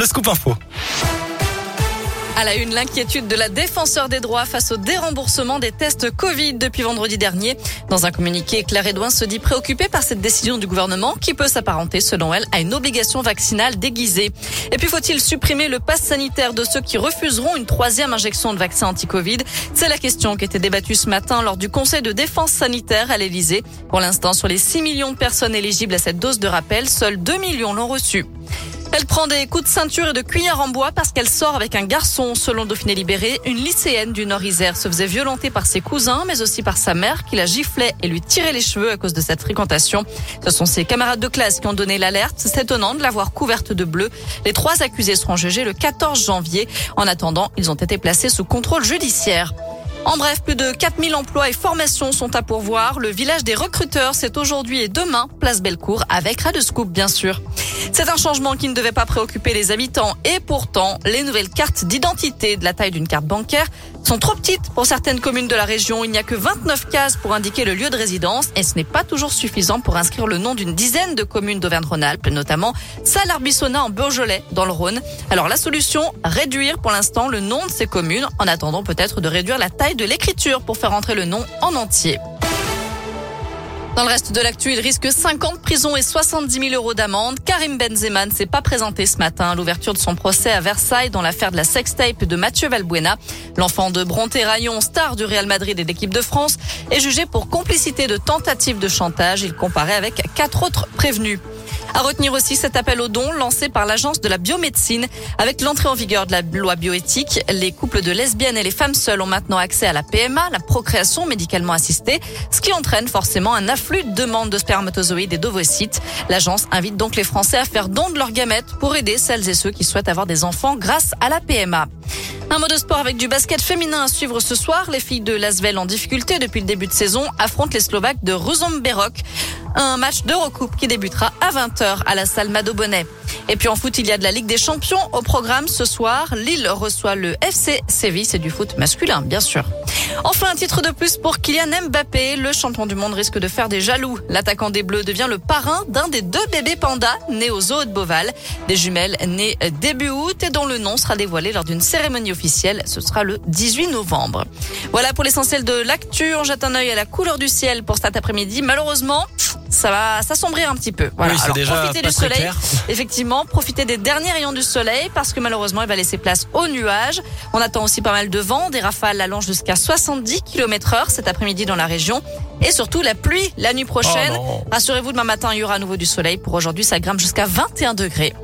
Le scoop info. À la une, l'inquiétude de la défenseur des droits face au déremboursement des tests Covid depuis vendredi dernier. Dans un communiqué, Claire Edouin se dit préoccupée par cette décision du gouvernement qui peut s'apparenter, selon elle, à une obligation vaccinale déguisée. Et puis, faut-il supprimer le pass sanitaire de ceux qui refuseront une troisième injection de vaccin anti-Covid? C'est la question qui était débattue ce matin lors du Conseil de défense sanitaire à l'Elysée. Pour l'instant, sur les 6 millions de personnes éligibles à cette dose de rappel, seuls 2 millions l'ont reçue. Elle prend des coups de ceinture et de cuillère en bois parce qu'elle sort avec un garçon. Selon Dauphiné Libéré, une lycéenne du Nord-Isère se faisait violenter par ses cousins, mais aussi par sa mère qui la giflait et lui tirait les cheveux à cause de cette fréquentation. Ce sont ses camarades de classe qui ont donné l'alerte. C'est étonnant de l'avoir couverte de bleu. Les trois accusés seront jugés le 14 janvier. En attendant, ils ont été placés sous contrôle judiciaire. En bref, plus de 4000 emplois et formations sont à pourvoir. Le village des recruteurs, c'est aujourd'hui et demain, place Bellecour, avec Radescoop, bien sûr. C'est un changement qui ne devait pas préoccuper les habitants et pourtant, les nouvelles cartes d'identité de la taille d'une carte bancaire sont trop petites pour certaines communes de la région. Il n'y a que 29 cases pour indiquer le lieu de résidence et ce n'est pas toujours suffisant pour inscrire le nom d'une dizaine de communes d'Auvergne-Rhône-Alpes, notamment Salarbissonnat en Beaujolais dans le Rhône. Alors la solution, réduire pour l'instant le nom de ces communes en attendant peut-être de réduire la taille de l'écriture pour faire entrer le nom en entier. Dans le reste de l'actu, il risque 50 prisons et 70 000 euros d'amende. Karim Benzema ne s'est pas présenté ce matin à l'ouverture de son procès à Versailles dans l'affaire de la sextape de Mathieu Valbuena. L'enfant de Bronté Rayon, star du Real Madrid et de l'équipe de France, est jugé pour complicité de tentative de chantage. Il comparait avec quatre autres prévenus. À retenir aussi cet appel aux dons lancé par l'agence de la biomédecine. Avec l'entrée en vigueur de la loi bioéthique, les couples de lesbiennes et les femmes seules ont maintenant accès à la PMA, la procréation médicalement assistée, ce qui entraîne forcément un afflux de demandes de spermatozoïdes et d'ovocytes. L'agence invite donc les Français à faire don de leurs gamètes pour aider celles et ceux qui souhaitent avoir des enfants grâce à la PMA. Un mot de sport avec du basket féminin à suivre ce soir. Les filles de Lasvel en difficulté depuis le début de saison affrontent les Slovaques de Ruzomberok. Un match d'Eurocoupe qui débutera à 20h à la salle Mado Bonnet. Et puis en foot, il y a de la Ligue des Champions au programme ce soir. Lille reçoit le FC Séville, c'est du foot masculin, bien sûr. Enfin, un titre de plus pour Kylian Mbappé. Le champion du monde risque de faire des jaloux. L'attaquant des Bleus devient le parrain d'un des deux bébés pandas nés au zoo de Beauval. Des jumelles nées début août et dont le nom sera dévoilé lors d'une cérémonie officielle. Ce sera le 18 novembre. Voilà pour l'essentiel de l'actu. On jette un œil à la couleur du ciel pour cet après-midi. Malheureusement, ça va s'assombrir un petit peu. Voilà. Oui, Alors, profitez du soleil. Effectivement, profitez des derniers rayons du soleil parce que malheureusement, il va laisser place aux nuages. On attend aussi pas mal de vent, des rafales allant jusqu'à 70 km heure cet après-midi dans la région. Et surtout la pluie la nuit prochaine. Oh Rassurez-vous, demain matin, il y aura à nouveau du soleil. Pour aujourd'hui, ça grimpe jusqu'à 21 degrés.